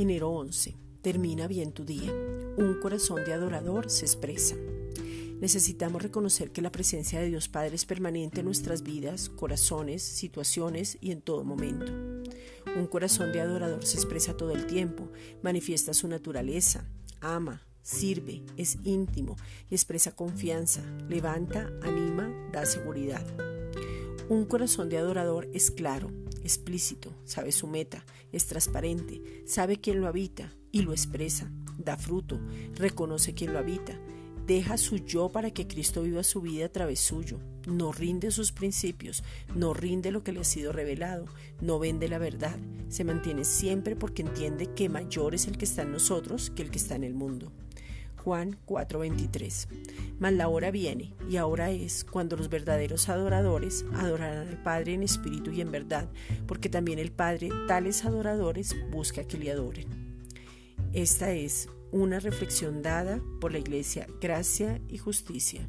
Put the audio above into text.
Enero 11. Termina bien tu día. Un corazón de adorador se expresa. Necesitamos reconocer que la presencia de Dios Padre es permanente en nuestras vidas, corazones, situaciones y en todo momento. Un corazón de adorador se expresa todo el tiempo, manifiesta su naturaleza, ama, sirve, es íntimo y expresa confianza, levanta, anima, da seguridad. Un corazón de adorador es claro, explícito, sabe su meta, es transparente, sabe quién lo habita y lo expresa, da fruto, reconoce quién lo habita, deja su yo para que Cristo viva su vida a través suyo, no rinde sus principios, no rinde lo que le ha sido revelado, no vende la verdad, se mantiene siempre porque entiende que mayor es el que está en nosotros que el que está en el mundo. Juan 4:23. Mas la hora viene, y ahora es, cuando los verdaderos adoradores adorarán al Padre en espíritu y en verdad, porque también el Padre tales adoradores busca que le adoren. Esta es una reflexión dada por la Iglesia Gracia y Justicia.